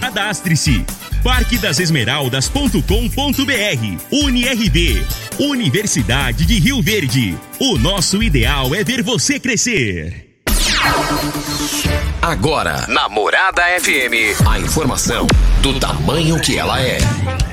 Cadastre-se parquedasesmeraldas.com.br UniRV Universidade de Rio Verde. O nosso ideal é ver você crescer. Agora, na Morada FM, a informação do tamanho que ela é.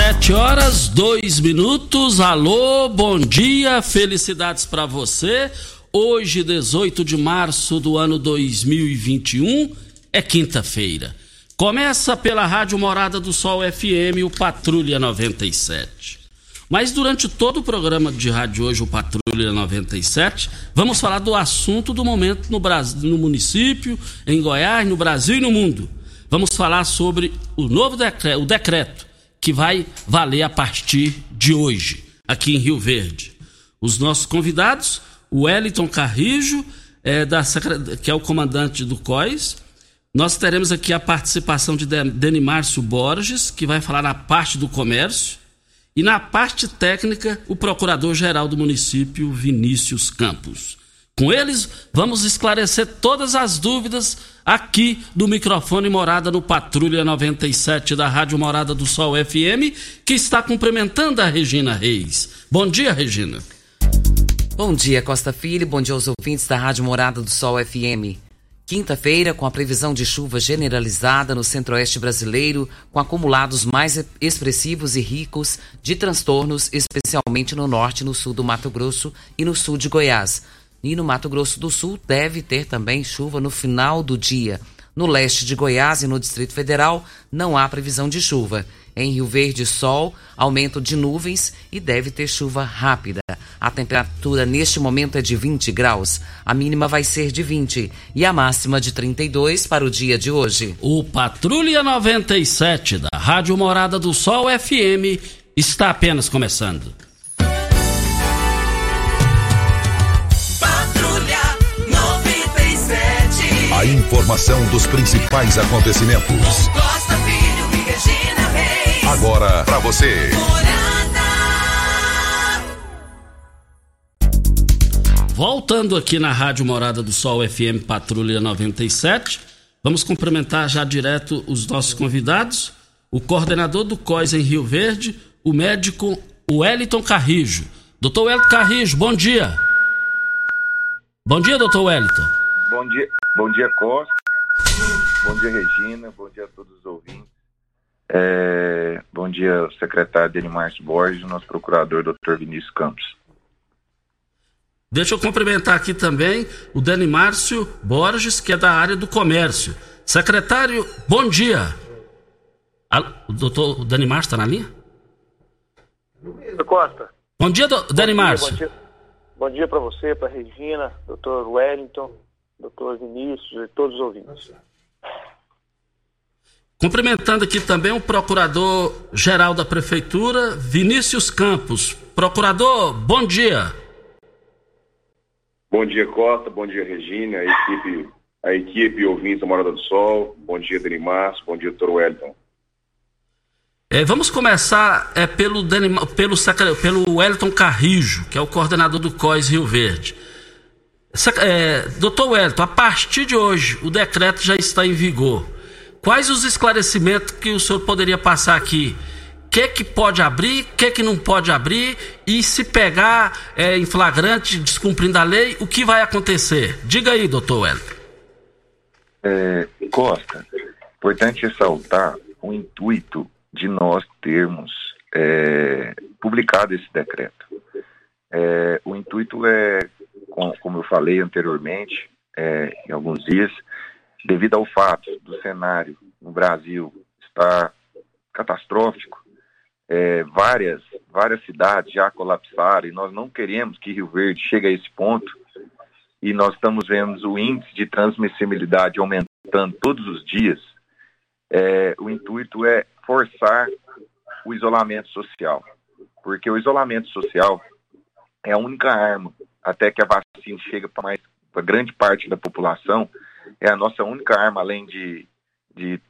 Sete horas, dois minutos. Alô, bom dia, felicidades para você. Hoje, 18 de março do ano 2021, é quinta-feira. Começa pela Rádio Morada do Sol FM, o Patrulha 97. Mas durante todo o programa de rádio hoje, o Patrulha 97, vamos falar do assunto do momento no, Brasil, no município, em Goiás, no Brasil e no mundo. Vamos falar sobre o novo decreto, o decreto que vai valer a partir de hoje, aqui em Rio Verde. Os nossos convidados, o Wellington Carrijo, é, da, que é o comandante do COIS. Nós teremos aqui a participação de Denimárcio Borges, que vai falar na parte do comércio. E na parte técnica, o procurador-geral do município, Vinícius Campos. Com eles, vamos esclarecer todas as dúvidas aqui do microfone Morada no Patrulha 97 da Rádio Morada do Sol FM, que está cumprimentando a Regina Reis. Bom dia, Regina. Bom dia, Costa Filho. Bom dia aos ouvintes da Rádio Morada do Sol FM. Quinta-feira, com a previsão de chuva generalizada no centro-oeste brasileiro, com acumulados mais expressivos e ricos de transtornos, especialmente no norte no sul do Mato Grosso e no sul de Goiás. E no Mato Grosso do Sul deve ter também chuva no final do dia. No leste de Goiás e no Distrito Federal não há previsão de chuva. Em Rio Verde, sol, aumento de nuvens e deve ter chuva rápida. A temperatura neste momento é de 20 graus. A mínima vai ser de 20 e a máxima de 32 para o dia de hoje. O Patrulha 97 da Rádio Morada do Sol FM está apenas começando. A informação dos principais acontecimentos. Costa Filho e Regina Reis. Agora para você. Voltando aqui na Rádio Morada do Sol FM Patrulha 97, vamos cumprimentar já direto os nossos convidados, o coordenador do COIS em Rio Verde, o médico Wellington Carrijo. Doutor Wellington Carrijo, bom dia. Bom dia, doutor Wellington. Bom dia, bom dia Costa. Bom dia Regina. Bom dia a todos os ouvintes. É, bom dia secretário Denimar Borges, nosso procurador Dr. Vinícius Campos. Deixa eu cumprimentar aqui também o Dani Márcio Borges, que é da área do comércio. Secretário, bom dia. O doutor Dani Márcio está na linha? Costa. Bom dia, do, Dani Márcio. Bom dia, bom dia para você, para Regina, doutor Wellington, doutor Vinícius e todos os ouvintes. Cumprimentando aqui também o procurador-geral da Prefeitura, Vinícius Campos. Procurador, bom dia. Bom dia, Costa. Bom dia, Regina, a equipe, a equipe ouvintes da Morada do Sol. Bom dia, Dani Márcio. Bom dia, doutor Wellington. É, vamos começar é, pelo, pelo, pelo Wellington Carrijo, que é o coordenador do COIS Rio Verde. É, doutor Wellington, a partir de hoje o decreto já está em vigor. Quais os esclarecimentos que o senhor poderia passar aqui? O que, que pode abrir, o que, que não pode abrir e se pegar é, em flagrante descumprindo a lei, o que vai acontecer? Diga aí, doutor Wellington. É, Costa, importante ressaltar o intuito de nós termos é, publicado esse decreto. É, o intuito é, como eu falei anteriormente, é, em alguns dias, devido ao fato do cenário no Brasil estar catastrófico, é, várias, várias cidades já colapsaram e nós não queremos que Rio Verde chegue a esse ponto e nós estamos vendo o índice de transmissibilidade aumentando todos os dias. É, o intuito é forçar o isolamento social, porque o isolamento social é a única arma até que a vacina chegue para mais grande parte da população é a nossa única arma além de, de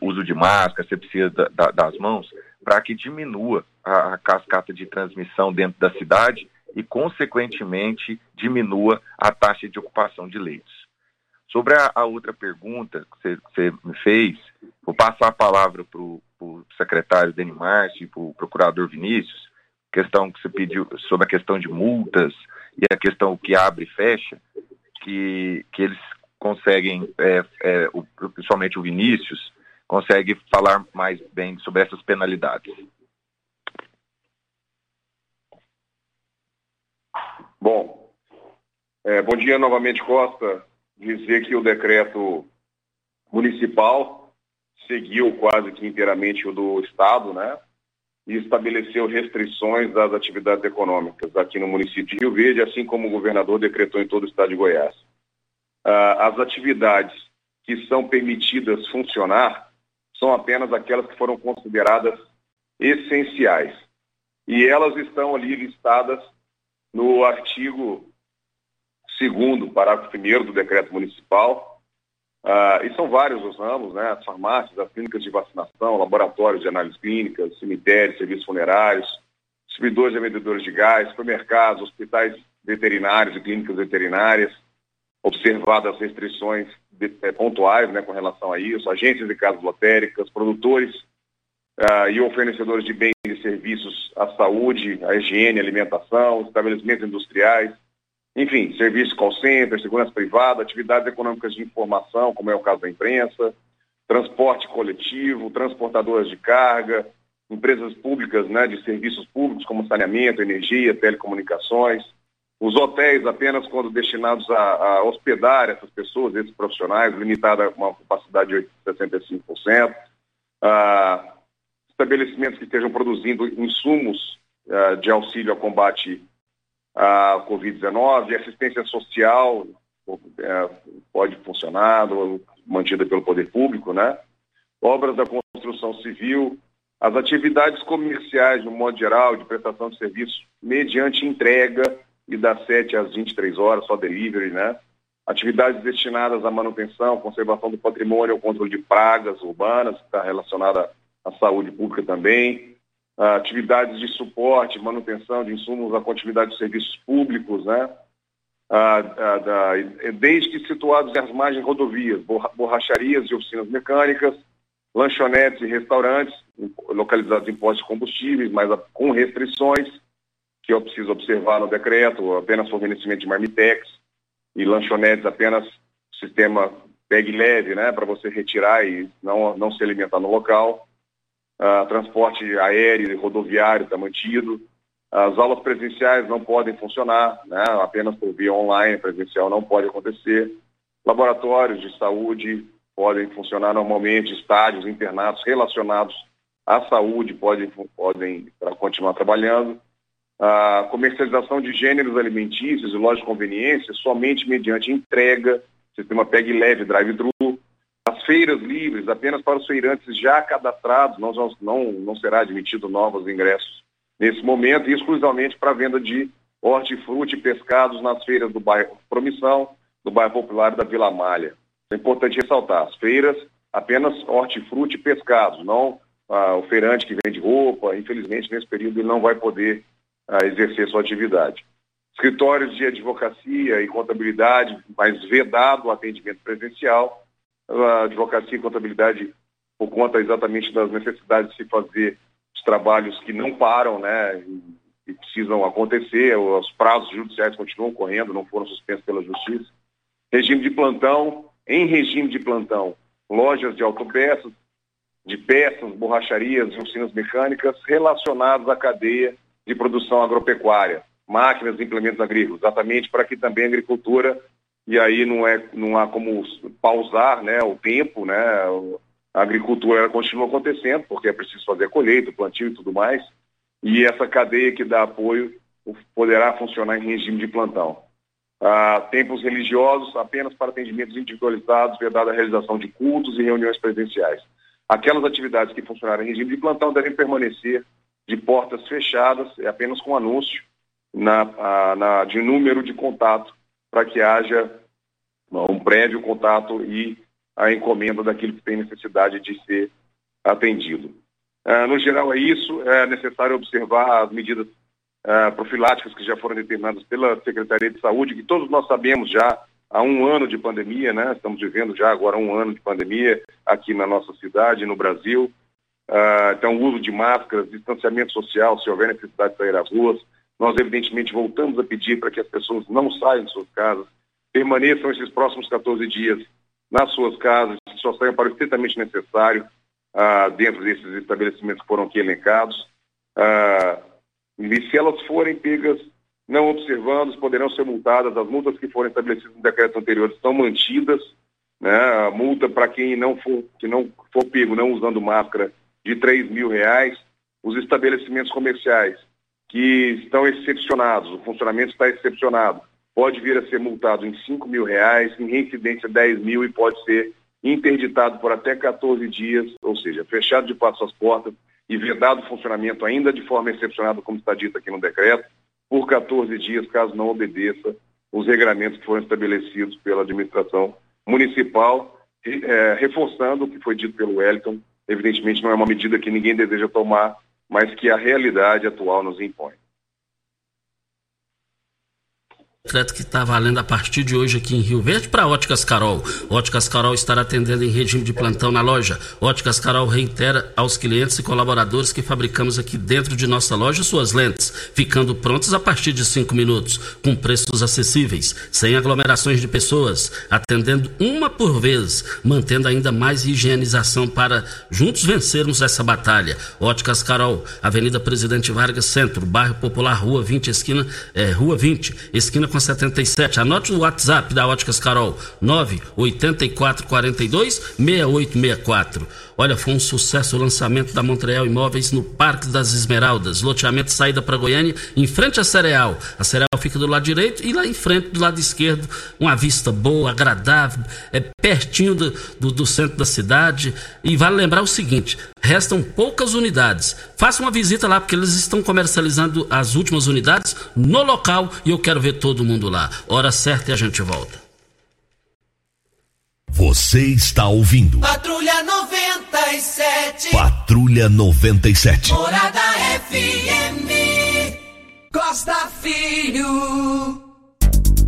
uso de máscara, asepsia da, da, das mãos, para que diminua a, a cascata de transmissão dentro da cidade e, consequentemente, diminua a taxa de ocupação de leitos. Sobre a, a outra pergunta que você me fez, vou passar a palavra para o secretário Denis Márcio e para o procurador Vinícius, questão que você pediu sobre a questão de multas e a questão que abre e fecha, que, que eles conseguem, é, é, o, principalmente o Vinícius, consegue falar mais bem sobre essas penalidades. Bom, é, bom dia novamente, Costa dizer que o decreto municipal seguiu quase que inteiramente o do Estado, né? E estabeleceu restrições das atividades econômicas aqui no município de Rio Verde, assim como o governador decretou em todo o estado de Goiás. Ah, as atividades que são permitidas funcionar são apenas aquelas que foram consideradas essenciais. E elas estão ali listadas no artigo segundo, parágrafo primeiro do decreto municipal. Uh, e são vários os ramos, né? As farmácias, as clínicas de vacinação, laboratórios de análises clínicas, cemitérios, serviços funerários, distribuidores e vendedores de gás, supermercados, hospitais veterinários e clínicas veterinárias, observadas restrições de, é, pontuais né, com relação a isso, agências de casas lotéricas, produtores uh, e ou fornecedores de bens e serviços à saúde, à higiene, alimentação, estabelecimentos industriais, enfim, serviços call center, segurança privada, atividades econômicas de informação, como é o caso da imprensa, transporte coletivo, transportadoras de carga, empresas públicas né, de serviços públicos como saneamento, energia, telecomunicações, os hotéis apenas quando destinados a, a hospedar essas pessoas, esses profissionais, limitada a uma capacidade de 65%, ah, estabelecimentos que estejam produzindo insumos ah, de auxílio ao combate a Covid-19, assistência social é, pode funcionar, mantida pelo poder público, né? Obras da construção civil, as atividades comerciais, no modo geral, de prestação de serviços, mediante entrega e das 7 às 23 horas, só delivery, né? Atividades destinadas à manutenção, conservação do patrimônio, ao controle de pragas urbanas, que está relacionada à saúde pública também, atividades de suporte, manutenção de insumos à continuidade de serviços públicos, né? Uh, da, desde que situados nas margens rodovias, borracharias e oficinas mecânicas, lanchonetes e restaurantes localizados em postos de combustíveis, mas com restrições que eu preciso observar no decreto, apenas fornecimento de marmitex e lanchonetes apenas sistema bag leve, né, para você retirar e não, não se alimentar no local uh, transporte aéreo e rodoviário está mantido. As aulas presenciais não podem funcionar, né? apenas por via online, presencial não pode acontecer. Laboratórios de saúde podem funcionar normalmente, estádios, internatos relacionados à saúde podem, podem continuar trabalhando. A comercialização de gêneros alimentícios e lojas de conveniência somente mediante entrega, sistema PEG leve, drive-thru, feiras livres, apenas para os feirantes já cadastrados, não, não, não será admitido novos ingressos nesse momento, e exclusivamente para venda de hortifruti e pescados nas feiras do bairro Promissão, do bairro Popular da Vila Malha. É importante ressaltar, as feiras apenas hortifruti e pescados, não ah, o feirante que vende roupa, infelizmente nesse período ele não vai poder ah, exercer sua atividade. Escritórios de advocacia e contabilidade, mas vedado o atendimento presencial, a advocacia e contabilidade por conta exatamente das necessidades de se fazer os trabalhos que não param, né, e precisam acontecer, os prazos judiciais continuam correndo, não foram suspensos pela justiça. Regime de plantão, em regime de plantão, lojas de autopeças, de peças, borracharias, oficinas mecânicas relacionadas à cadeia de produção agropecuária, máquinas e implementos agrícolas, exatamente para que também a agricultura, e aí não, é, não há como pausar né, o tempo, né, a agricultura continua acontecendo, porque é preciso fazer colheita, plantio e tudo mais, e essa cadeia que dá apoio poderá funcionar em regime de plantão. Ah, tempos religiosos apenas para atendimentos individualizados, vedada a realização de cultos e reuniões presenciais. Aquelas atividades que funcionarem em regime de plantão devem permanecer de portas fechadas, é apenas com anúncio na, a, na, de número de contato, para que haja um prévio contato e a encomenda daquilo que tem necessidade de ser atendido. Uh, no geral é isso, é necessário observar as medidas uh, profiláticas que já foram determinadas pela Secretaria de Saúde, que todos nós sabemos já há um ano de pandemia, né? Estamos vivendo já agora um ano de pandemia aqui na nossa cidade, no Brasil. Uh, então, o uso de máscaras, distanciamento social, se houver necessidade de sair às ruas. Nós, evidentemente, voltamos a pedir para que as pessoas não saiam de suas casas, permaneçam esses próximos 14 dias nas suas casas, só saiam para o estritamente necessário, ah, dentro desses estabelecimentos que foram aqui elencados. Ah, e se elas forem pegas não observando, poderão ser multadas. As multas que foram estabelecidas no decreto anterior estão mantidas. Né? A multa para quem não for, que não for pego não usando máscara de 3 mil reais. Os estabelecimentos comerciais que estão excepcionados, o funcionamento está excepcionado, pode vir a ser multado em 5 mil reais, em reincidência 10 mil e pode ser interditado por até 14 dias, ou seja, fechado de passo às portas e vedado o funcionamento ainda de forma excepcionada, como está dito aqui no decreto, por 14 dias, caso não obedeça os regramentos que foram estabelecidos pela administração municipal, é, reforçando o que foi dito pelo Wellington. Evidentemente, não é uma medida que ninguém deseja tomar, mas que a realidade atual nos impõe. Decreto que está valendo a partir de hoje aqui em Rio Verde para Óticas Carol. Óticas Carol estará atendendo em regime de plantão na loja. Óticas Carol reitera aos clientes e colaboradores que fabricamos aqui dentro de nossa loja suas lentes, ficando prontas a partir de cinco minutos, com preços acessíveis, sem aglomerações de pessoas, atendendo uma por vez, mantendo ainda mais higienização para juntos vencermos essa batalha. Óticas Carol, Avenida Presidente Vargas Centro, bairro Popular, Rua 20, esquina, é, Rua 20, esquina 77. Anote o WhatsApp da Óticas Carol, 98442 6864. Olha, foi um sucesso o lançamento da Montreal Imóveis no Parque das Esmeraldas. Loteamento saída para Goiânia, em frente à Cereal. A Cereal fica do lado direito e lá em frente, do lado esquerdo, uma vista boa, agradável, é pertinho do, do, do centro da cidade. E vale lembrar o seguinte: restam poucas unidades. Faça uma visita lá, porque eles estão comercializando as últimas unidades no local e eu quero ver todo mundo lá. Hora certa e a gente volta. Você está ouvindo. Patrulha 97. Patrulha 97. Morada FM. Costa Filho.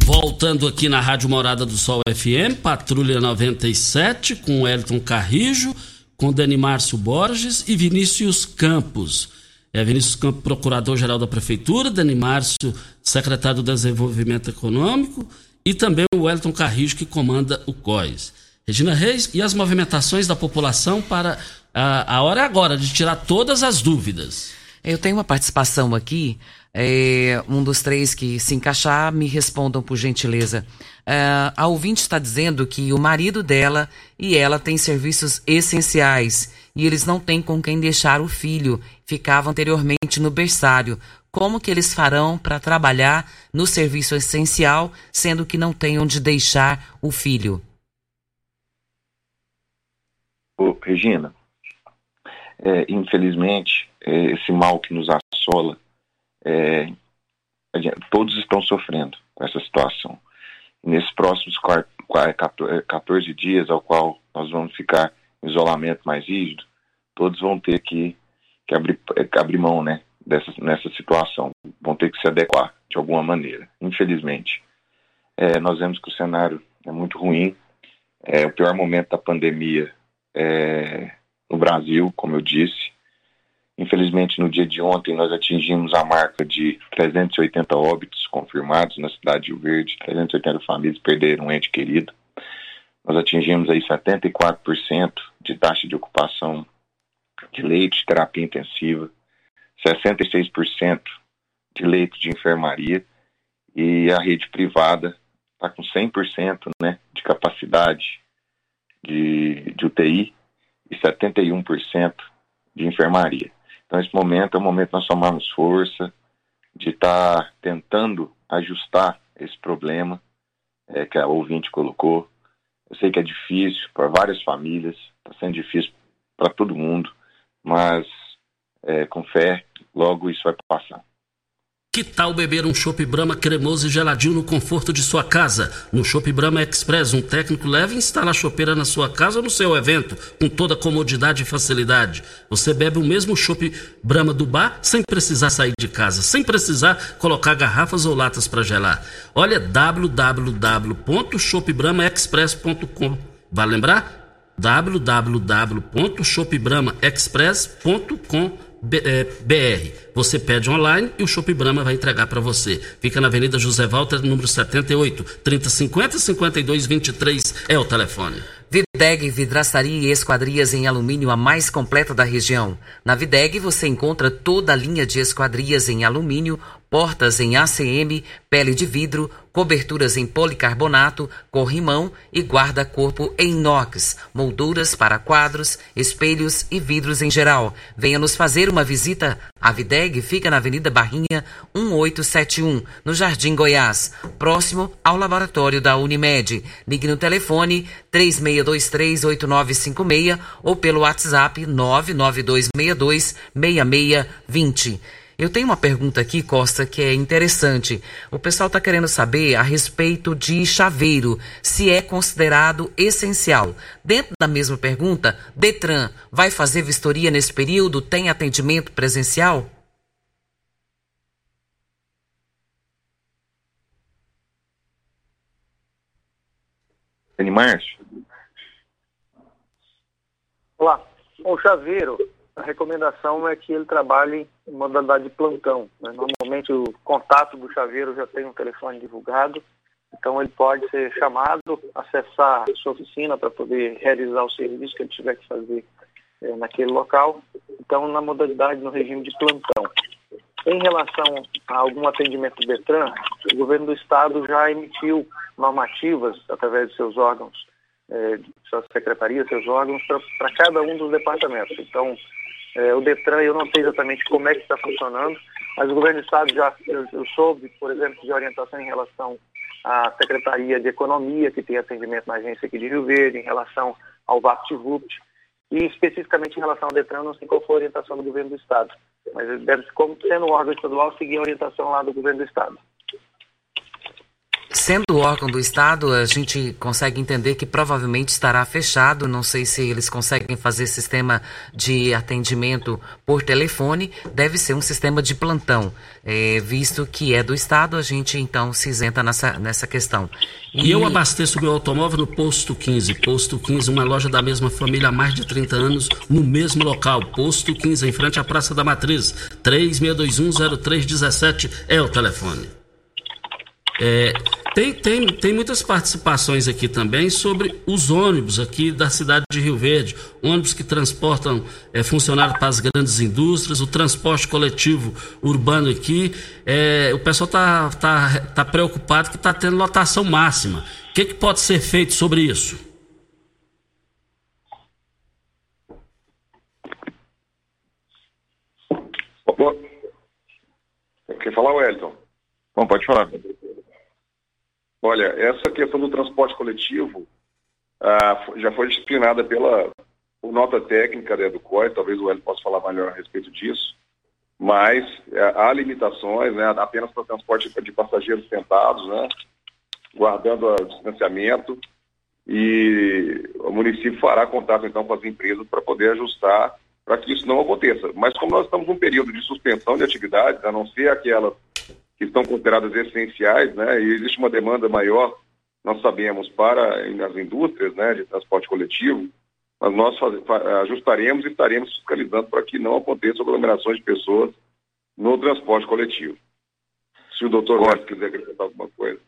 Voltando aqui na Rádio Morada do Sol FM, Patrulha 97, com Elton Carrijo, com Dani Márcio Borges e Vinícius Campos. É Vinícius Campos, procurador-geral da Prefeitura, Dani Márcio, secretário do Desenvolvimento Econômico, e também o Wellington Carrijo, que comanda o COIS. Regina Reis, e as movimentações da população para a, a hora é agora de tirar todas as dúvidas. Eu tenho uma participação aqui. É, um dos três que se encaixar, me respondam por gentileza. É, a ouvinte está dizendo que o marido dela e ela têm serviços essenciais e eles não têm com quem deixar o filho. Ficava anteriormente no berçário como que eles farão para trabalhar no serviço essencial, sendo que não têm onde deixar o filho? Ô, Regina, é, infelizmente, é, esse mal que nos assola, é, todos estão sofrendo com essa situação. E nesses próximos 14 dias, ao qual nós vamos ficar em isolamento mais rígido, todos vão ter que, que, abrir, que abrir mão né, dessa, nessa situação, vão ter que se adequar de alguma maneira, infelizmente. É, nós vemos que o cenário é muito ruim, é o pior momento da pandemia é, no Brasil, como eu disse. Infelizmente, no dia de ontem, nós atingimos a marca de 380 óbitos confirmados na cidade de Rio Verde, 380 famílias perderam um ente querido. Nós atingimos aí 74% de taxa de ocupação de leite terapia intensiva, 66% de leito de enfermaria e a rede privada está com 100% né, de capacidade de, de UTI e 71% de enfermaria. Então, esse momento é o momento que nós tomamos força de estar tá tentando ajustar esse problema é, que a ouvinte colocou. Eu sei que é difícil para várias famílias, está sendo difícil para todo mundo, mas é, com fé, logo isso vai passar. Que tal beber um chopp Brahma cremoso e geladinho no conforto de sua casa? No Chopp Brahma Express, um técnico leva e instala a chopeira na sua casa ou no seu evento, com toda comodidade e facilidade. Você bebe o mesmo chopp Brahma do bar sem precisar sair de casa, sem precisar colocar garrafas ou latas para gelar. Olha www.shopbramaexpress.com. Vai lembrar? www.shopbramaexpress.com BR. É, Você pede online e o Shop Brahma vai entregar para você. Fica na Avenida José Walter, número 78, 3050 5223 é o telefone. Videg Vidraçaria e Esquadrias em Alumínio, a mais completa da região. Na Videg você encontra toda a linha de esquadrias em alumínio, portas em ACM, pele de vidro, coberturas em policarbonato, corrimão e guarda-corpo em inox, molduras para quadros, espelhos e vidros em geral. Venha nos fazer uma visita. A Videg fica na Avenida Barrinha 1871, no Jardim Goiás, próximo ao laboratório da Unimed. Ligue no telefone 36238956 ou pelo WhatsApp 99262 6620. Eu tenho uma pergunta aqui, Costa, que é interessante. O pessoal está querendo saber a respeito de chaveiro, se é considerado essencial. Dentro da mesma pergunta, Detran vai fazer vistoria nesse período? Tem atendimento presencial? Márcio. Olá. O chaveiro, a recomendação é que ele trabalhe em modalidade de plantão. Né? Normalmente o contato do chaveiro já tem um telefone divulgado, então ele pode ser chamado, acessar sua oficina para poder realizar o serviço que ele tiver que fazer é, naquele local. Então, na modalidade, no regime de plantão. Em relação a algum atendimento do o governo do estado já emitiu normativas através de seus órgãos, é, suas secretarias, seus órgãos, para cada um dos departamentos. Então, é, o Detran, eu não sei exatamente como é que está funcionando, mas o governo do Estado já, eu, soube, por exemplo, de orientação em relação à Secretaria de Economia, que tem atendimento na agência aqui de Rio Verde, em relação ao VaptVupt, e especificamente em relação ao Detran, não sei qual foi a orientação do governo do Estado, mas deve, como sendo um órgão estadual, seguir a orientação lá do governo do Estado. Sendo órgão do Estado, a gente consegue entender que provavelmente estará fechado. Não sei se eles conseguem fazer sistema de atendimento por telefone. Deve ser um sistema de plantão. É, visto que é do Estado, a gente então se isenta nessa, nessa questão. E... e eu abasteço meu automóvel no Posto 15. Posto 15, uma loja da mesma família há mais de 30 anos, no mesmo local. Posto 15, em frente à Praça da Matriz. 36210317 é o telefone. É, tem, tem, tem muitas participações aqui também sobre os ônibus aqui da cidade de Rio Verde, ônibus que transportam é, funcionários para as grandes indústrias, o transporte coletivo urbano aqui. É, o pessoal está tá, tá preocupado que está tendo lotação máxima. O que, que pode ser feito sobre isso? Quer falar, Wellington? Bom, pode falar. Olha, essa questão do transporte coletivo ah, já foi disciplinada pela por nota técnica né, do COI, talvez o Hélio possa falar melhor a respeito disso, mas é, há limitações, né, apenas para transporte de passageiros sentados, né, guardando o distanciamento, e o município fará contato então com as empresas para poder ajustar para que isso não aconteça. Mas como nós estamos num período de suspensão de atividades, a não ser aquelas que estão consideradas essenciais, né, e existe uma demanda maior, nós sabemos, para as indústrias né, de transporte coletivo, mas nós faz, ajustaremos e estaremos fiscalizando para que não aconteçam aglomerações de pessoas no transporte coletivo. Se o doutor Góes quiser acrescentar alguma coisa.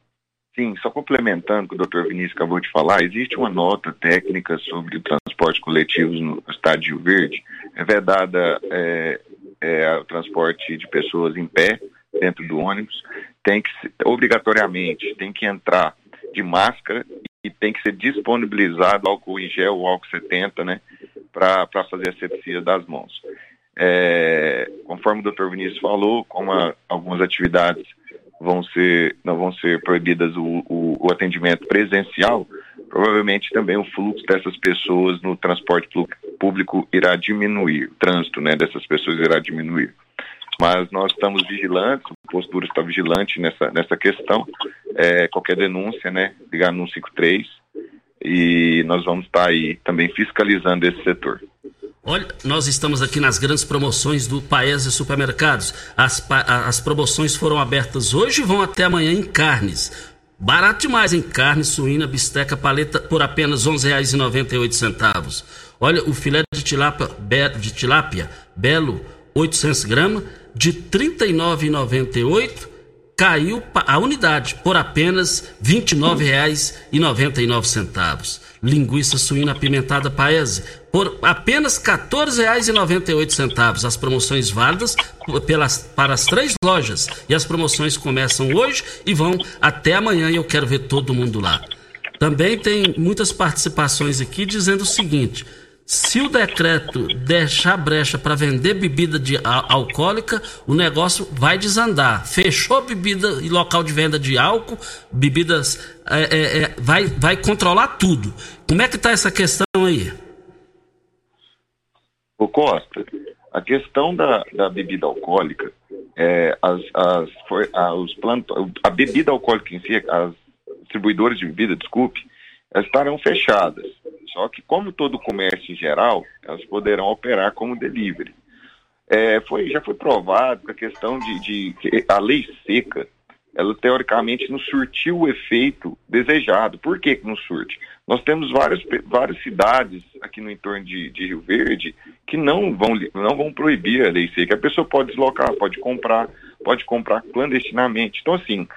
Sim, só complementando o que o doutor Vinícius acabou de falar, existe uma nota técnica sobre o transporte coletivo no estado de Rio Verde, é vedada é, é, o transporte de pessoas em pé dentro do ônibus, tem que obrigatoriamente tem que entrar de máscara e tem que ser disponibilizado álcool em gel, ou álcool 70, né, para fazer asepsia das mãos. É, conforme o doutor Vinícius falou, como a, algumas atividades vão ser, não vão ser proibidas o, o, o, atendimento presencial, provavelmente também o fluxo dessas pessoas no transporte público irá diminuir, o trânsito né, dessas pessoas irá diminuir. Mas nós estamos vigilantes, o postura está vigilante nessa, nessa questão. É, qualquer denúncia, né, ligar no 153 e nós vamos estar aí também fiscalizando esse setor. Olha, nós estamos aqui nas grandes promoções do Paese Supermercados. As, as promoções foram abertas hoje e vão até amanhã em carnes. Barato demais em carne, suína, bisteca, paleta por apenas R$ 11,98. Olha, o filé de tilápia, de tilápia belo, 800 gramas, de R$ 39,98 caiu a unidade por apenas R$ 29,99. Linguiça suína apimentada paese por apenas R$ 14,98. As promoções válidas pelas, para as três lojas. E as promoções começam hoje e vão até amanhã e eu quero ver todo mundo lá. Também tem muitas participações aqui dizendo o seguinte: se o decreto deixar brecha para vender bebida de alcoólica, o negócio vai desandar. Fechou bebida e local de venda de álcool, bebidas, é, é, é, vai, vai controlar tudo. Como é que está essa questão aí? O Costa, a questão da, da bebida alcoólica, é, as, as, a, os planto, a bebida alcoólica em si, as distribuidoras de bebida, desculpe, estarão fechadas. Só que, como todo comércio em geral, elas poderão operar como delivery. É, foi, já foi provado que a questão de, de, a lei seca, ela teoricamente não surtiu o efeito desejado. Por que, que não surte? Nós temos várias, várias cidades aqui no entorno de, de, Rio Verde que não vão, não vão proibir a lei seca. A pessoa pode deslocar, pode comprar, pode comprar clandestinamente. Então, assim,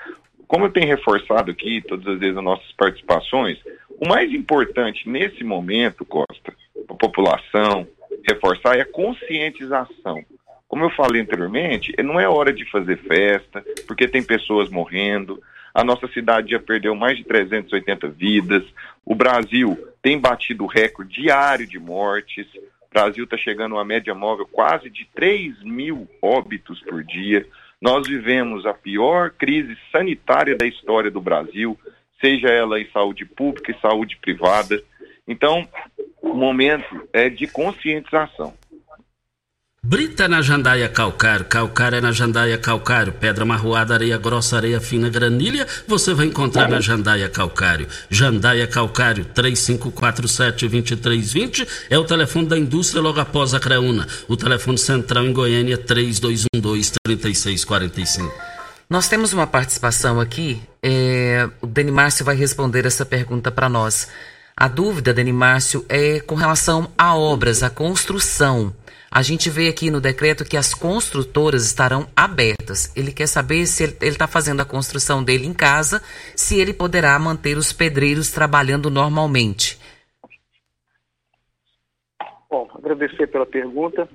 como eu tenho reforçado aqui todas as vezes as nossas participações, o mais importante nesse momento, Costa, a população, reforçar é a conscientização. Como eu falei anteriormente, não é hora de fazer festa, porque tem pessoas morrendo. A nossa cidade já perdeu mais de 380 vidas. O Brasil tem batido o recorde diário de mortes. O Brasil está chegando a uma média móvel quase de 3 mil óbitos por dia. Nós vivemos a pior crise sanitária da história do Brasil seja ela em saúde pública e saúde privada. Então, o momento é de conscientização. Brita na jandaia calcário, calcário é na jandaia calcário, pedra marroada, areia grossa, areia fina, granilha, você vai encontrar na jandaia calcário. Jandaia calcário, 3547-2320 é o telefone da indústria logo após a Creuna. O telefone central em Goiânia, 3212-3645. Nós temos uma participação aqui, é, o Deni Márcio vai responder essa pergunta para nós. A dúvida, Deni Márcio, é com relação a obras, a construção. A gente vê aqui no decreto que as construtoras estarão abertas. Ele quer saber se ele está fazendo a construção dele em casa, se ele poderá manter os pedreiros trabalhando normalmente. Bom, agradecer pela pergunta.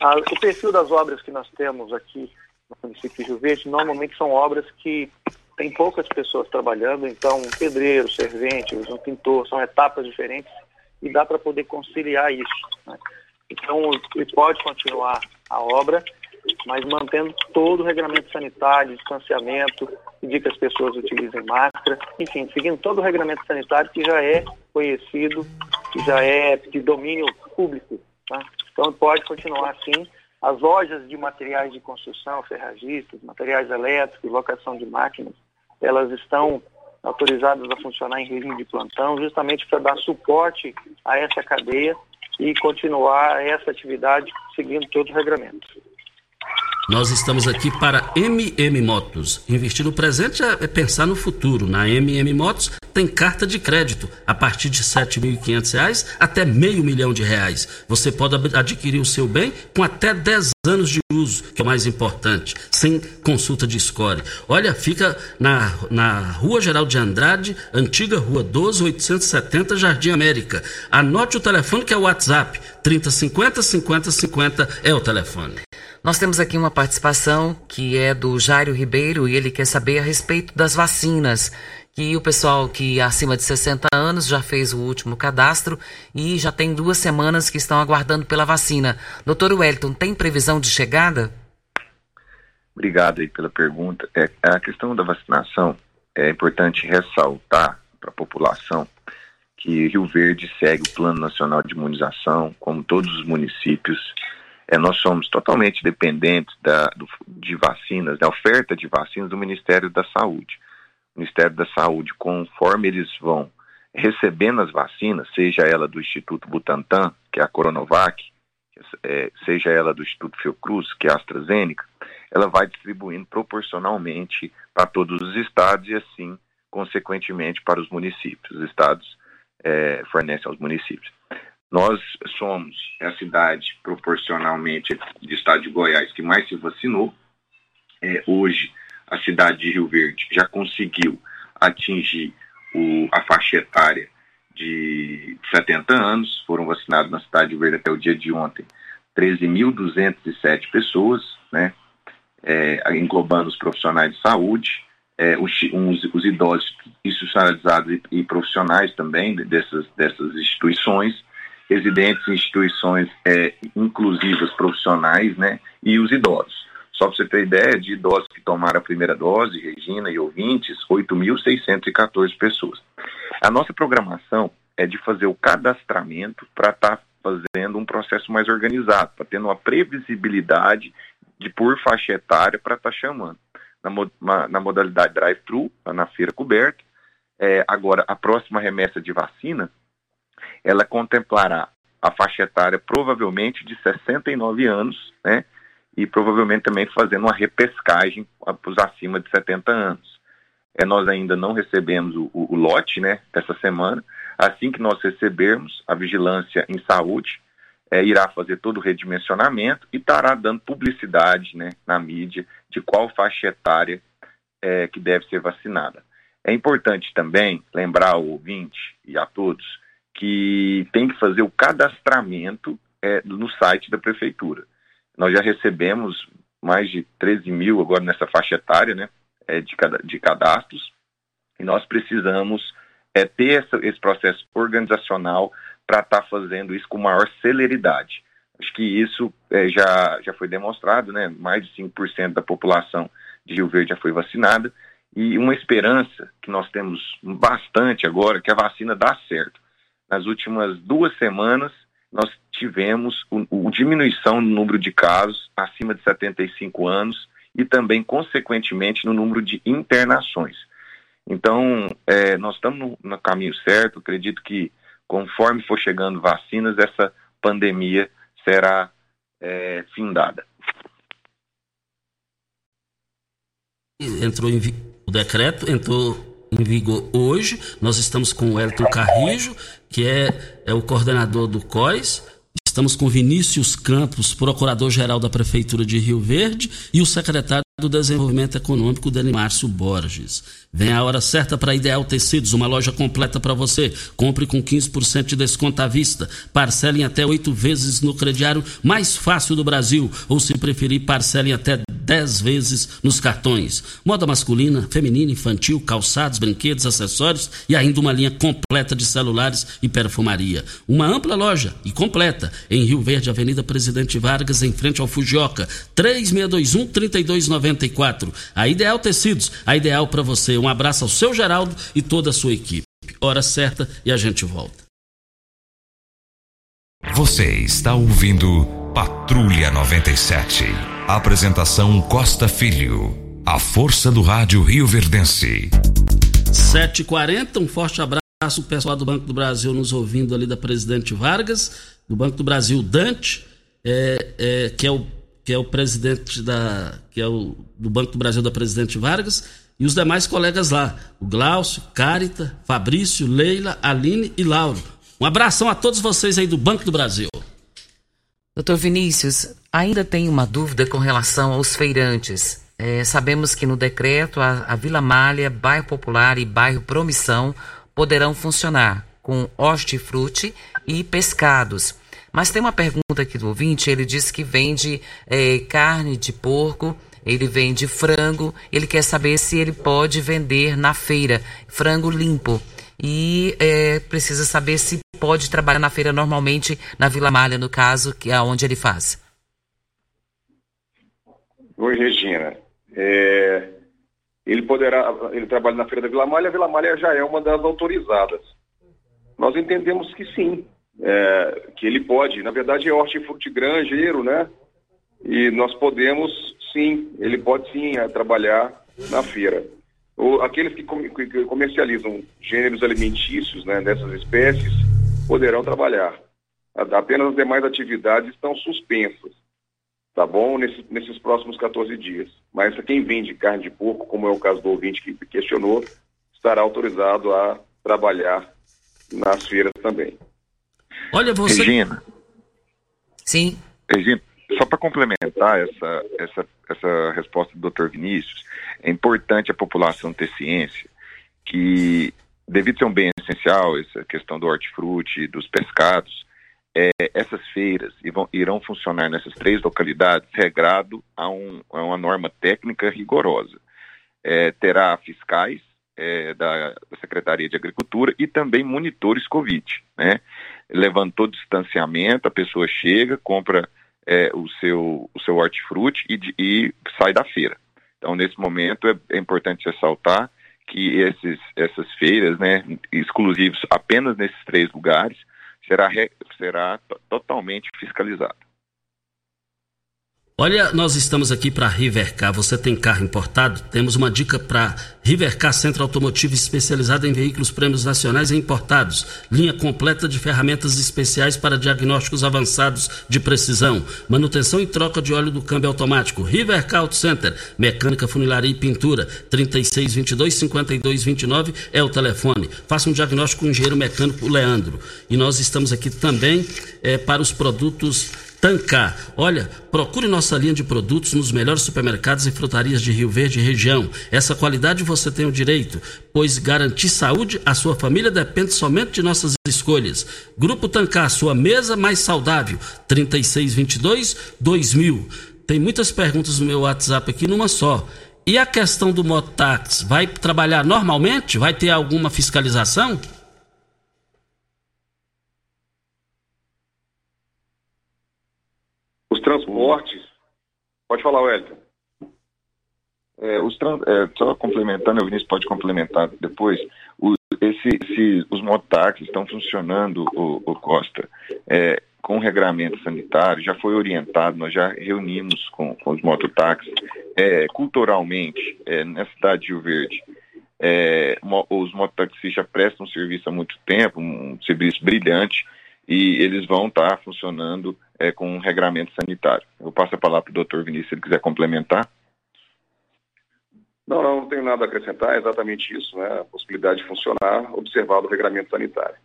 Ah, o perfil das obras que nós temos aqui no município de Rio Verde, normalmente são obras que tem poucas pessoas trabalhando, então um pedreiro, servente, um pintor, são etapas diferentes e dá para poder conciliar isso. Né? Então ele pode continuar a obra, mas mantendo todo o regulamento sanitário, distanciamento, pedir que as pessoas utilizem máscara, enfim, seguindo todo o regulamento sanitário que já é conhecido, que já é de domínio público. Tá? Então pode continuar assim, as lojas de materiais de construção, ferragistas, materiais elétricos, locação de máquinas, elas estão autorizadas a funcionar em regime de plantão, justamente para dar suporte a essa cadeia e continuar essa atividade seguindo todos os regramentos. Nós estamos aqui para MM Motos. Investir no presente é pensar no futuro. Na MM Motos tem carta de crédito a partir de R$ 7.500 até meio milhão de reais. Você pode adquirir o seu bem com até 10 anos de uso, que é o mais importante, sem consulta de score. Olha, fica na, na Rua Geral de Andrade, antiga Rua 12, 870, Jardim América. Anote o telefone que é o WhatsApp, 3050 5050 é o telefone. Nós temos aqui uma participação que é do Jairo Ribeiro e ele quer saber a respeito das vacinas. Que o pessoal que acima de 60 anos já fez o último cadastro e já tem duas semanas que estão aguardando pela vacina. Doutor Wellington, tem previsão de chegada? Obrigado aí pela pergunta. É, a questão da vacinação é importante ressaltar para a população que Rio Verde segue o Plano Nacional de Imunização, como todos os municípios é, nós somos totalmente dependentes da, do, de vacinas, da oferta de vacinas do Ministério da Saúde. O Ministério da Saúde, conforme eles vão recebendo as vacinas, seja ela do Instituto Butantan, que é a Coronavac, é, seja ela do Instituto Fiocruz, que é a AstraZeneca, ela vai distribuindo proporcionalmente para todos os estados e assim, consequentemente, para os municípios. Os estados é, fornecem aos municípios. Nós somos a cidade, proporcionalmente, de estado de Goiás que mais se vacinou. É, hoje, a cidade de Rio Verde já conseguiu atingir o, a faixa etária de 70 anos. Foram vacinados na cidade de Rio Verde até o dia de ontem 13.207 pessoas, né? É, englobando os profissionais de saúde, é, os, uns, os, idosos institucionalizados e, e profissionais também dessas, dessas instituições residentes em instituições é, inclusivas profissionais, né, e os idosos. Só para você ter ideia, de idosos que tomaram a primeira dose, Regina e ouvintes, 8.614 pessoas. A nossa programação é de fazer o cadastramento para estar tá fazendo um processo mais organizado, para ter uma previsibilidade de por faixa etária para estar tá chamando. Na, na modalidade drive-thru, na feira coberta. É, agora, a próxima remessa de vacina ela contemplará a faixa etária provavelmente de 69 anos, né? E provavelmente também fazendo uma repescagem para os acima de 70 anos. É, nós ainda não recebemos o, o, o lote, né, dessa semana. Assim que nós recebermos, a Vigilância em Saúde é, irá fazer todo o redimensionamento e estará dando publicidade né, na mídia de qual faixa etária é, que deve ser vacinada. É importante também lembrar ao ouvinte e a todos que tem que fazer o cadastramento é, no site da prefeitura. Nós já recebemos mais de 13 mil agora nessa faixa etária né, é, de, de cadastros e nós precisamos é, ter essa, esse processo organizacional para estar tá fazendo isso com maior celeridade. Acho que isso é, já, já foi demonstrado, né? mais de 5% da população de Rio Verde já foi vacinada e uma esperança que nós temos bastante agora que a vacina dá certo nas últimas duas semanas, nós tivemos o, o diminuição no número de casos acima de 75 anos e também, consequentemente, no número de internações. Então, é, nós estamos no, no, caminho certo. Acredito que, conforme for chegando vacinas, essa pandemia será é, findada. Entrou em o decreto entrou em vigor hoje. Nós estamos com o Elton Carrijo, que é, é o coordenador do COIS. Estamos com Vinícius Campos, procurador-geral da Prefeitura de Rio Verde, e o secretário do Desenvolvimento Econômico, Dani Márcio Borges. Vem a hora certa para Ideal Tecidos, uma loja completa para você. Compre com 15% de desconto à vista. Parcelem até oito vezes no crediário mais fácil do Brasil. Ou, se preferir, parcelem até 10 vezes nos cartões. Moda masculina, feminina, infantil, calçados, brinquedos, acessórios e ainda uma linha completa de celulares e perfumaria. Uma ampla loja e completa em Rio Verde, Avenida Presidente Vargas, em frente ao Fujioka. 3621-3294. A Ideal Tecidos, a ideal para você. Um abraço ao seu Geraldo e toda a sua equipe. Hora certa e a gente volta. Você está ouvindo Patrulha 97. Apresentação Costa Filho. A força do rádio Rio Verdense. 7h40, um forte abraço abraço pessoal do Banco do Brasil nos ouvindo ali da Presidente Vargas, do Banco do Brasil Dante, é, é, que, é o, que é o presidente da. que é o do Banco do Brasil da Presidente Vargas, e os demais colegas lá, o Glaucio, Carita, Fabrício, Leila, Aline e Lauro. Um abração a todos vocês aí do Banco do Brasil. Doutor Vinícius, ainda tem uma dúvida com relação aos feirantes. É, sabemos que no decreto a, a Vila Malha, Bairro Popular e Bairro Promissão poderão funcionar com hortifruti e pescados. Mas tem uma pergunta aqui do ouvinte, ele diz que vende é, carne de porco, ele vende frango, ele quer saber se ele pode vender na feira frango limpo. E é, precisa saber se pode trabalhar na feira normalmente na Vila Malha, no caso, que é onde ele faz. Oi, Regina. É, ele poderá, ele trabalha na Feira da Vila Malha, a Vila Malha já é uma das autorizadas. Nós entendemos que sim, é, que ele pode, na verdade é hortifruti granjeiro, né? E nós podemos sim, ele pode sim é, trabalhar na feira. Ou, aqueles que, com, que comercializam gêneros alimentícios né, dessas espécies poderão trabalhar. Apenas as demais atividades estão suspensas tá bom? Nesse, nesses próximos 14 dias. Mas quem vende carne de porco, como é o caso do ouvinte que questionou, estará autorizado a trabalhar nas feiras também. Olha, você. Regina. Sim. Regina, só para complementar essa, essa, essa resposta do Dr. Vinícius, é importante a população ter ciência que, devido ser um bem essencial, essa questão do hortifruti, dos pescados, é, essas feiras irão funcionar nessas três localidades regrado a, um, a uma norma técnica rigorosa. É, terá fiscais é, da, da, Secretaria de Agricultura e também monitores Covid. Né? Levantou distanciamento, a pessoa chega, compra é, o, seu, o seu hortifruti e, e sai da feira. Então, nesse momento, é, é importante ressaltar que esses, essas feiras, né, exclusivos apenas nesses três lugares, será, será totalmente fiscalizado. Olha, nós estamos aqui para Rivercar. Você tem carro importado? Temos uma dica para Rivercar Centro Automotivo especializado em veículos prêmios nacionais e importados. Linha completa de ferramentas especiais para diagnósticos avançados de precisão. Manutenção e troca de óleo do câmbio automático. Rivercar Auto Center. Mecânica, funilaria e pintura. 3622-5229 é o telefone. Faça um diagnóstico com o engenheiro mecânico Leandro. E nós estamos aqui também é, para os produtos Tancar. Olha, procure nossa linha de produtos nos melhores supermercados e frutarias de Rio Verde e região. Essa qualidade você tem o direito, pois garantir saúde à sua família depende somente de nossas escolhas. Grupo Tancar, sua mesa mais saudável. 3622 2000. Tem muitas perguntas no meu WhatsApp aqui numa só. E a questão do mototáxi, vai trabalhar normalmente? Vai ter alguma fiscalização? Os transportes. Pode falar, Wellington. É, os trans, é, só complementando, o Vinícius pode complementar depois. O, esse, esse, os mototáxis estão funcionando, o, o Costa, é, com regramento sanitário, já foi orientado, nós já reunimos com, com os mototáxis. É, culturalmente, é, na cidade de Rio Verde, é, os mototaxistas prestam serviço há muito tempo, um serviço brilhante, e eles vão estar tá funcionando é, com um regramento sanitário. Eu passo a palavra para o doutor Vinícius, se ele quiser complementar. Não, não, não tenho nada a acrescentar, é exatamente isso, né? A possibilidade de funcionar, observado o regramento sanitário.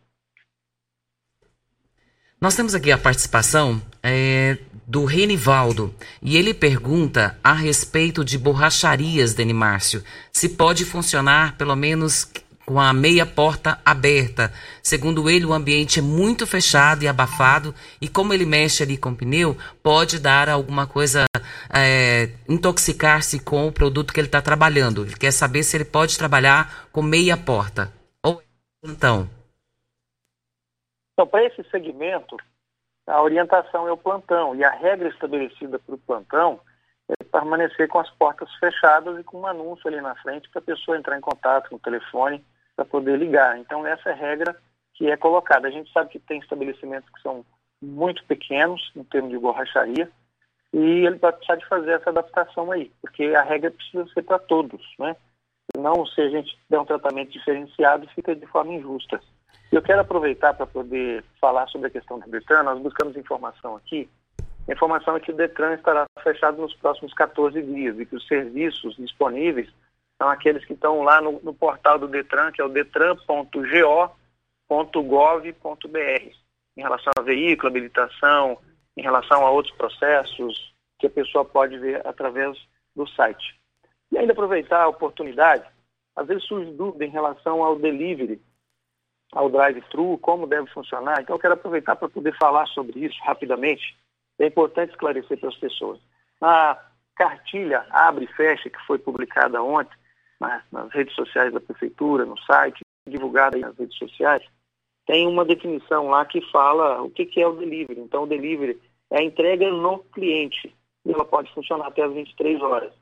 Nós temos aqui a participação é, do Renivaldo e ele pergunta a respeito de borracharias, Deni Márcio, se pode funcionar pelo menos com a meia porta aberta. Segundo ele, o ambiente é muito fechado e abafado, e como ele mexe ali com o pneu, pode dar alguma coisa, é, intoxicar-se com o produto que ele está trabalhando. Ele quer saber se ele pode trabalhar com meia porta. Ou então. Então, para esse segmento, a orientação é o plantão, e a regra estabelecida para o plantão permanecer com as portas fechadas e com um anúncio ali na frente para a pessoa entrar em contato com o telefone para poder ligar. Então, essa é a regra que é colocada. A gente sabe que tem estabelecimentos que são muito pequenos, em termos de borracharia, e ele vai precisar de fazer essa adaptação aí, porque a regra precisa ser para todos, né? Não, se a gente der um tratamento diferenciado, fica de forma injusta. Eu quero aproveitar para poder falar sobre a questão do Detran. Nós buscamos informação aqui. A informação é que o Detran estará fechado nos próximos 14 dias e que os serviços disponíveis são aqueles que estão lá no, no portal do Detran, que é o detran.go.gov.br, em relação a veículo, habilitação, em relação a outros processos que a pessoa pode ver através do site. E ainda aproveitar a oportunidade, às vezes surge dúvida em relação ao delivery, ao drive-thru, como deve funcionar. Então, eu quero aproveitar para poder falar sobre isso rapidamente. É importante esclarecer para as pessoas. A cartilha Abre e Fecha, que foi publicada ontem né, nas redes sociais da Prefeitura, no site, divulgada nas redes sociais, tem uma definição lá que fala o que, que é o delivery. Então, o delivery é a entrega no cliente. E ela pode funcionar até as 23 horas.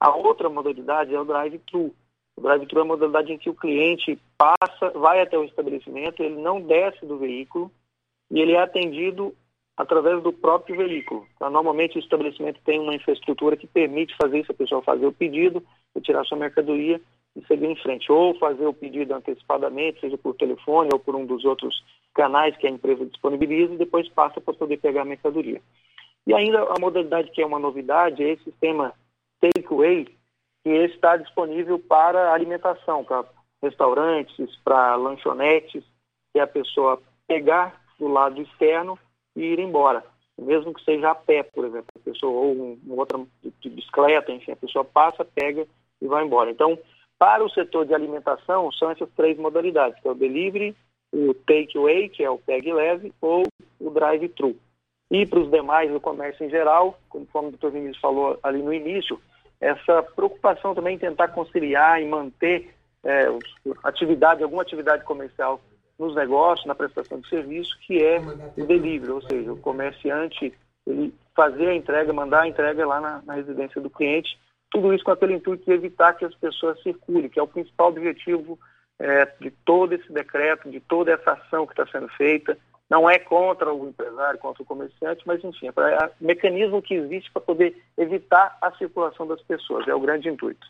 A outra modalidade é o drive-thru. O drive-thru é a modalidade em que o cliente passa, vai até o estabelecimento, ele não desce do veículo e ele é atendido através do próprio veículo. Então, normalmente o estabelecimento tem uma infraestrutura que permite fazer isso, a pessoa fazer o pedido, retirar sua mercadoria e seguir em frente. Ou fazer o pedido antecipadamente, seja por telefone ou por um dos outros canais que a empresa disponibiliza e depois passa para poder pegar a mercadoria. E ainda a modalidade que é uma novidade é esse sistema takeaway, que está disponível para alimentação, para restaurantes, para lanchonetes, que a pessoa pegar do lado externo e ir embora. Mesmo que seja a pé, por exemplo, a pessoa, ou um, outra bicicleta, enfim, a pessoa passa, pega e vai embora. Então, para o setor de alimentação, são essas três modalidades, que é o delivery, o takeaway, que é o peg leve, ou o drive-thru. E para os demais do comércio em geral, conforme o doutor Vinícius falou ali no início, essa preocupação também em tentar conciliar e manter é, atividade, alguma atividade comercial nos negócios, na prestação de serviço, que é o delivery, ou seja, o comerciante ele fazer a entrega, mandar a entrega lá na, na residência do cliente, tudo isso com aquele intuito de evitar que as pessoas circulem, que é o principal objetivo é, de todo esse decreto, de toda essa ação que está sendo feita, não é contra o empresário, contra o comerciante, mas enfim, é o mecanismo que existe para poder evitar a circulação das pessoas, é o grande intuito.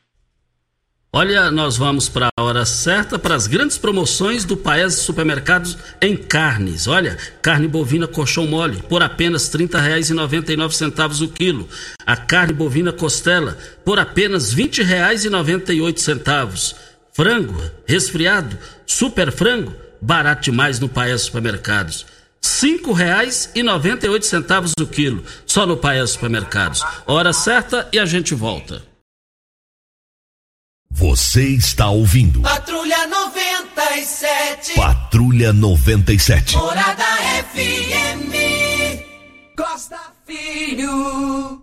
Olha, nós vamos para a hora certa para as grandes promoções do Paes Supermercados em carnes. Olha, carne bovina colchão mole por apenas R$ 30,99 o quilo. A carne bovina costela por apenas R$ 20,98. Frango resfriado, super frango, barato demais no Paes Supermercados. Oito centavos o quilo, só no Paes Supermercados. Hora certa e a gente volta. Você está ouvindo. Patrulha 97. Patrulha 97. Morada FM. Costa Filho.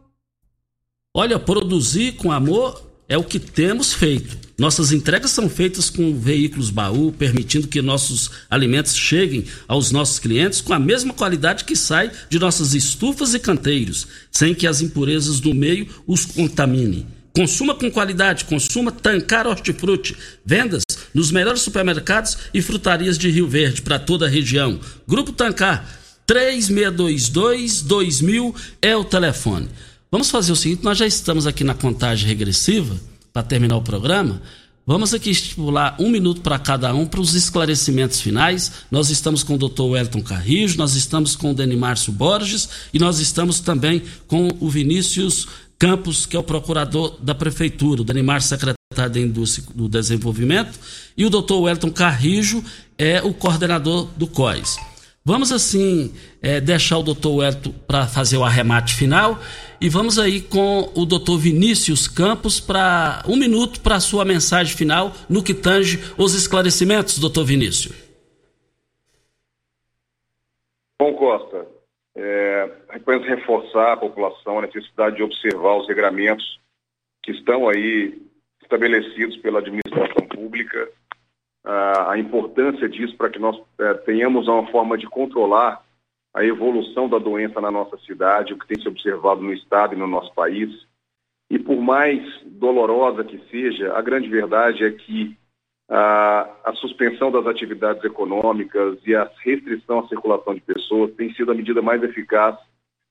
Olha, produzir com amor é o que temos feito. Nossas entregas são feitas com veículos baú, permitindo que nossos alimentos cheguem aos nossos clientes com a mesma qualidade que sai de nossas estufas e canteiros, sem que as impurezas do meio os contaminem. Consuma com qualidade, consuma Tancar Hortifruti. Vendas nos melhores supermercados e frutarias de Rio Verde para toda a região. Grupo Tancar 3622-2000 é o telefone. Vamos fazer o seguinte: nós já estamos aqui na contagem regressiva para terminar o programa. Vamos aqui estipular um minuto para cada um para os esclarecimentos finais. Nós estamos com o Dr. Wellington Carrijo, nós estamos com o Denimárcio Borges e nós estamos também com o Vinícius Campos, que é o procurador da Prefeitura, o Denimárcio, secretário da Indústria do Desenvolvimento, e o Dr. Wellington Carrijo é o coordenador do COIS. Vamos assim é, deixar o doutor Wellington para fazer o arremate final e vamos aí com o doutor Vinícius Campos para um minuto para a sua mensagem final no que tange os esclarecimentos, doutor Vinícius. Bom, Costa, é, apenas reforçar a população a necessidade de observar os regramentos que estão aí estabelecidos pela administração pública a importância disso para que nós é, tenhamos uma forma de controlar a evolução da doença na nossa cidade, o que tem se observado no estado e no nosso país. E por mais dolorosa que seja, a grande verdade é que a, a suspensão das atividades econômicas e a restrição à circulação de pessoas tem sido a medida mais eficaz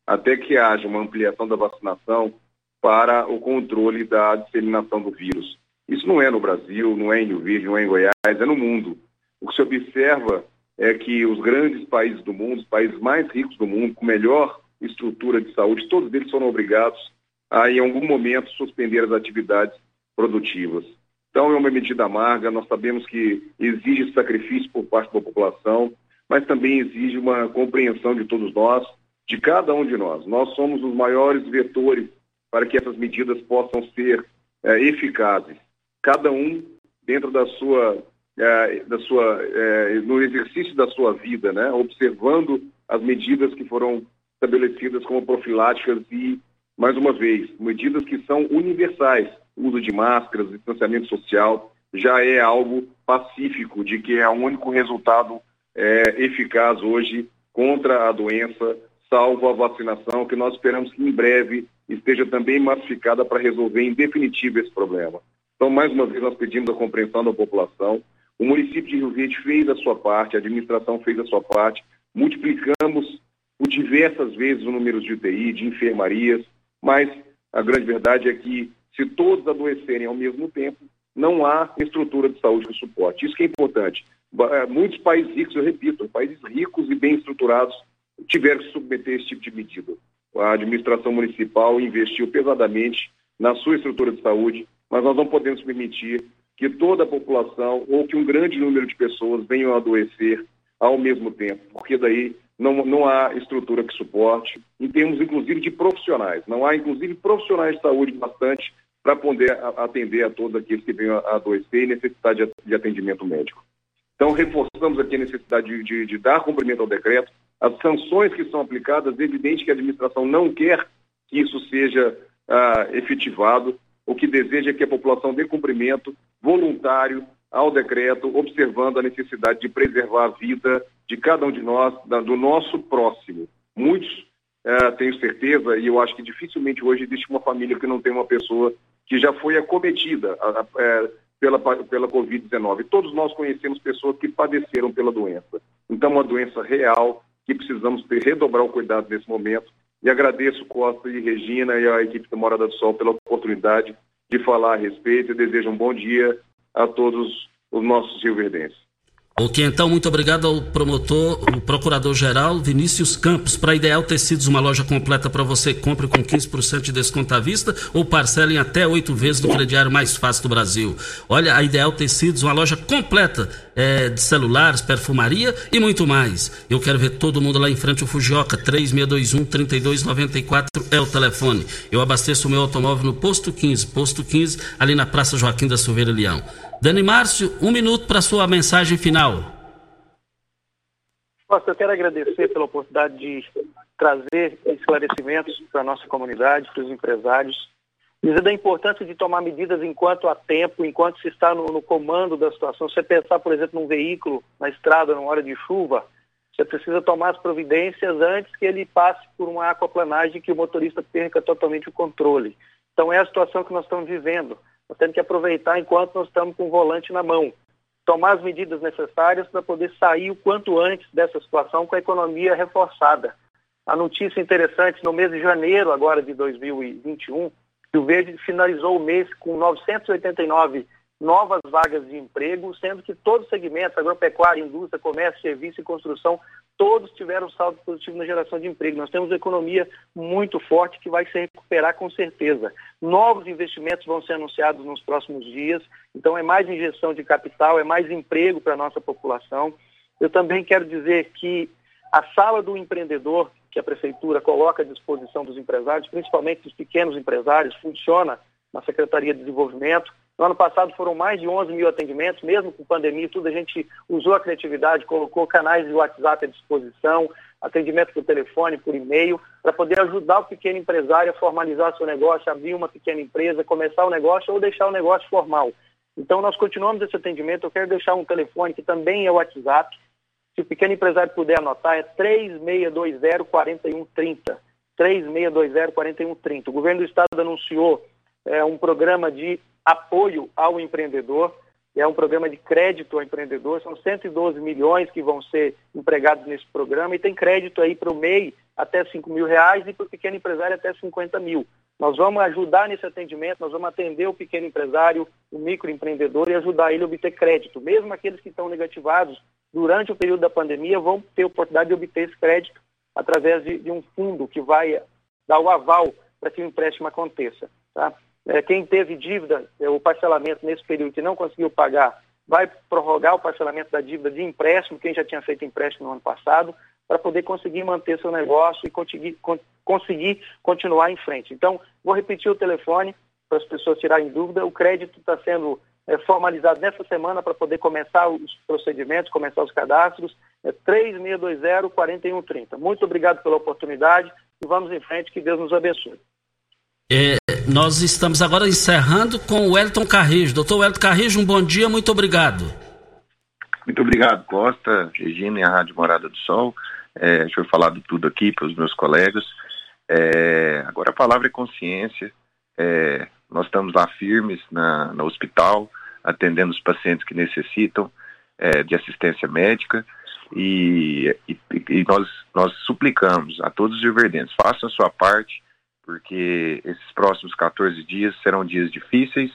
até que haja uma ampliação da vacinação para o controle da disseminação do vírus. Isso não é no Brasil, não é em Rio Verde, não é em Goiás, é no mundo. O que se observa é que os grandes países do mundo, os países mais ricos do mundo, com melhor estrutura de saúde, todos eles foram obrigados a, em algum momento, suspender as atividades produtivas. Então, é uma medida amarga, nós sabemos que exige sacrifício por parte da população, mas também exige uma compreensão de todos nós, de cada um de nós. Nós somos os maiores vetores para que essas medidas possam ser é, eficazes. Cada um dentro da sua, é, da sua é, no exercício da sua vida, né, observando as medidas que foram estabelecidas como profiláticas e, mais uma vez, medidas que são universais. Uso de máscaras, distanciamento social, já é algo pacífico, de que é o único resultado é, eficaz hoje contra a doença, salvo a vacinação, que nós esperamos que em breve esteja também massificada para resolver em definitivo esse problema. Então, mais uma vez, nós pedimos a compreensão da população. O município de Rio Verde fez a sua parte, a administração fez a sua parte, multiplicamos por diversas vezes o número de UTI, de enfermarias, mas a grande verdade é que se todos adoecerem ao mesmo tempo, não há estrutura de saúde que suporte. Isso que é importante. Eh, muitos países ricos, eu repito, países ricos e bem estruturados tiveram que submeter esse tipo de medida. A administração municipal investiu pesadamente na sua estrutura de saúde, mas nós não podemos permitir que toda a população ou que um grande número de pessoas venham a adoecer ao mesmo tempo, porque daí não, não há estrutura que suporte, em termos inclusive de profissionais. Não há inclusive profissionais de saúde bastante para poder atender a todos aqueles que venham a adoecer e necessitar de atendimento médico. Então, reforçamos aqui a necessidade de, de, de dar cumprimento ao decreto. As sanções que são aplicadas, é evidente que a administração não quer que isso seja ah, efetivado. O que deseja é que a população dê cumprimento voluntário ao decreto, observando a necessidade de preservar a vida de cada um de nós, da, do nosso próximo. Muitos, eh, tenho certeza, e eu acho que dificilmente hoje existe uma família que não tem uma pessoa que já foi acometida a, a, é, pela, pela Covid-19. Todos nós conhecemos pessoas que padeceram pela doença. Então, é uma doença real que precisamos ter, redobrar o cuidado nesse momento. E agradeço Costa e Regina e a equipe da Morada do Sol pela oportunidade de falar a respeito e desejo um bom dia a todos os nossos rioverdenses. Ok, então, muito obrigado ao promotor, o procurador-geral Vinícius Campos. Para Ideal Tecidos, uma loja completa para você. Compre com 15% de desconto à vista ou parcelem até oito vezes no crediário mais fácil do Brasil. Olha, a Ideal Tecidos, uma loja completa é, de celulares, perfumaria e muito mais. Eu quero ver todo mundo lá em frente ao Fujioka. 3621-3294 é o telefone. Eu abasteço o meu automóvel no Posto 15. Posto 15, ali na Praça Joaquim da Silveira Leão. Dani Márcio, um minuto para sua mensagem final. Nossa, eu quero agradecer pela oportunidade de trazer esclarecimentos para a nossa comunidade, para os empresários, dizer da importância de tomar medidas enquanto há tempo, enquanto se está no, no comando da situação. Você pensar, por exemplo, num veículo na estrada numa hora de chuva, você precisa tomar as providências antes que ele passe por uma aquaplanagem que o motorista perca totalmente o controle. Então é a situação que nós estamos vivendo. Nós temos que aproveitar enquanto nós estamos com o volante na mão. Tomar as medidas necessárias para poder sair o quanto antes dessa situação com a economia reforçada. A notícia interessante, no mês de janeiro agora de 2021, que o Verde finalizou o mês com 989 novas vagas de emprego, sendo que todos os segmentos, agropecuária, indústria, comércio, serviço e construção, todos tiveram saldo positivo na geração de emprego. Nós temos uma economia muito forte que vai se recuperar com certeza. Novos investimentos vão ser anunciados nos próximos dias, então é mais injeção de capital, é mais emprego para a nossa população. Eu também quero dizer que a sala do empreendedor, que a prefeitura coloca à disposição dos empresários, principalmente dos pequenos empresários, funciona na Secretaria de Desenvolvimento. No ano passado foram mais de 11 mil atendimentos, mesmo com pandemia tudo, a gente usou a criatividade, colocou canais de WhatsApp à disposição, atendimento por telefone, por e-mail, para poder ajudar o pequeno empresário a formalizar seu negócio, abrir uma pequena empresa, começar o negócio ou deixar o negócio formal. Então, nós continuamos esse atendimento. Eu quero deixar um telefone que também é WhatsApp. Se o pequeno empresário puder anotar, é 3620-4130. 3620-4130. O governo do estado anunciou é, um programa de apoio ao empreendedor, é um programa de crédito ao empreendedor, são 112 milhões que vão ser empregados nesse programa e tem crédito aí para o MEI até 5 mil reais e para o pequeno empresário até 50 mil. Nós vamos ajudar nesse atendimento, nós vamos atender o pequeno empresário, o microempreendedor e ajudar ele a obter crédito. Mesmo aqueles que estão negativados durante o período da pandemia vão ter oportunidade de obter esse crédito através de, de um fundo que vai dar o aval para que o empréstimo aconteça. Tá? É, quem teve dívida, é, o parcelamento nesse período que não conseguiu pagar, vai prorrogar o parcelamento da dívida de empréstimo, quem já tinha feito empréstimo no ano passado, para poder conseguir manter seu negócio e conseguir, con conseguir continuar em frente. Então, vou repetir o telefone para as pessoas tirarem dúvida. O crédito está sendo é, formalizado nessa semana para poder começar os procedimentos, começar os cadastros. É 3620-4130. Muito obrigado pela oportunidade e vamos em frente. Que Deus nos abençoe. É, nós estamos agora encerrando com o Wellington Carrijo. Doutor Wellington Carrijo, um bom dia, muito obrigado. Muito obrigado, Costa, Regina e a Rádio Morada do Sol. É, deixa eu falar de tudo aqui para os meus colegas. É, agora a palavra é consciência. É, nós estamos lá firmes na, no hospital, atendendo os pacientes que necessitam é, de assistência médica e, e, e, nós, nós suplicamos a todos os riverdentes, façam a sua parte, porque esses próximos 14 dias serão dias difíceis,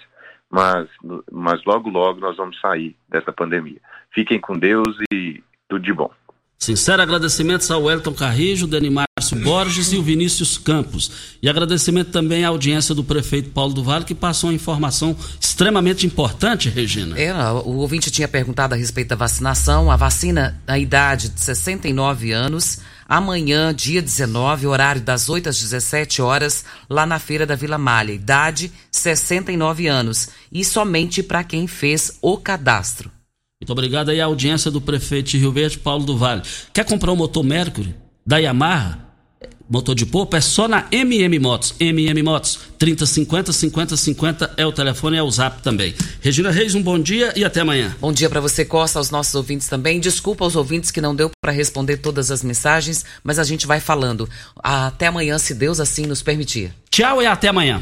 mas, mas logo, logo nós vamos sair dessa pandemia. Fiquem com Deus e tudo de bom. Sincero agradecimentos ao Elton Carrijo, Denimárcio Borges e o Vinícius Campos. E agradecimento também à audiência do prefeito Paulo do Vale, que passou uma informação extremamente importante, Regina. É, o ouvinte tinha perguntado a respeito da vacinação. A vacina, na idade de 69 anos, amanhã, dia 19, horário das 8 às 17 horas, lá na Feira da Vila Malha. Idade 69 anos. E somente para quem fez o cadastro. Muito obrigado aí à audiência do prefeito de Rio Verde, Paulo do Vale. Quer comprar um motor Mercury da Yamaha? Motor de polpa é só na MM Motos. MM Motos, 3050 5050 é o telefone, é o zap também. Regina Reis, um bom dia e até amanhã. Bom dia para você, Costa, aos nossos ouvintes também. Desculpa aos ouvintes que não deu para responder todas as mensagens, mas a gente vai falando. Até amanhã, se Deus assim nos permitir. Tchau e até amanhã.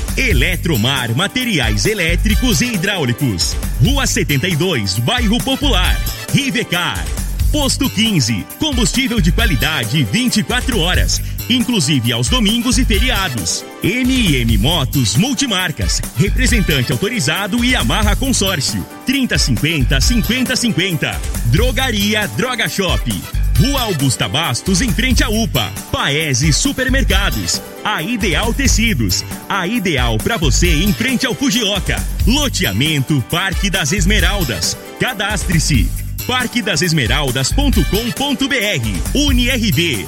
Eletromar Materiais Elétricos e Hidráulicos. Rua 72, Bairro Popular. Rivecar. Posto 15. Combustível de qualidade 24 horas, inclusive aos domingos e feriados. MM Motos Multimarcas. Representante autorizado e amarra consórcio. 3050 5050. Drogaria Droga Shop. Rua Augusta Bastos, em frente à UPA. Paese Supermercados. A Ideal Tecidos. A ideal para você em frente ao Fujioka. Loteamento Parque das Esmeraldas. Cadastre-se. parquedasesmeraldas.com.br. UniRV.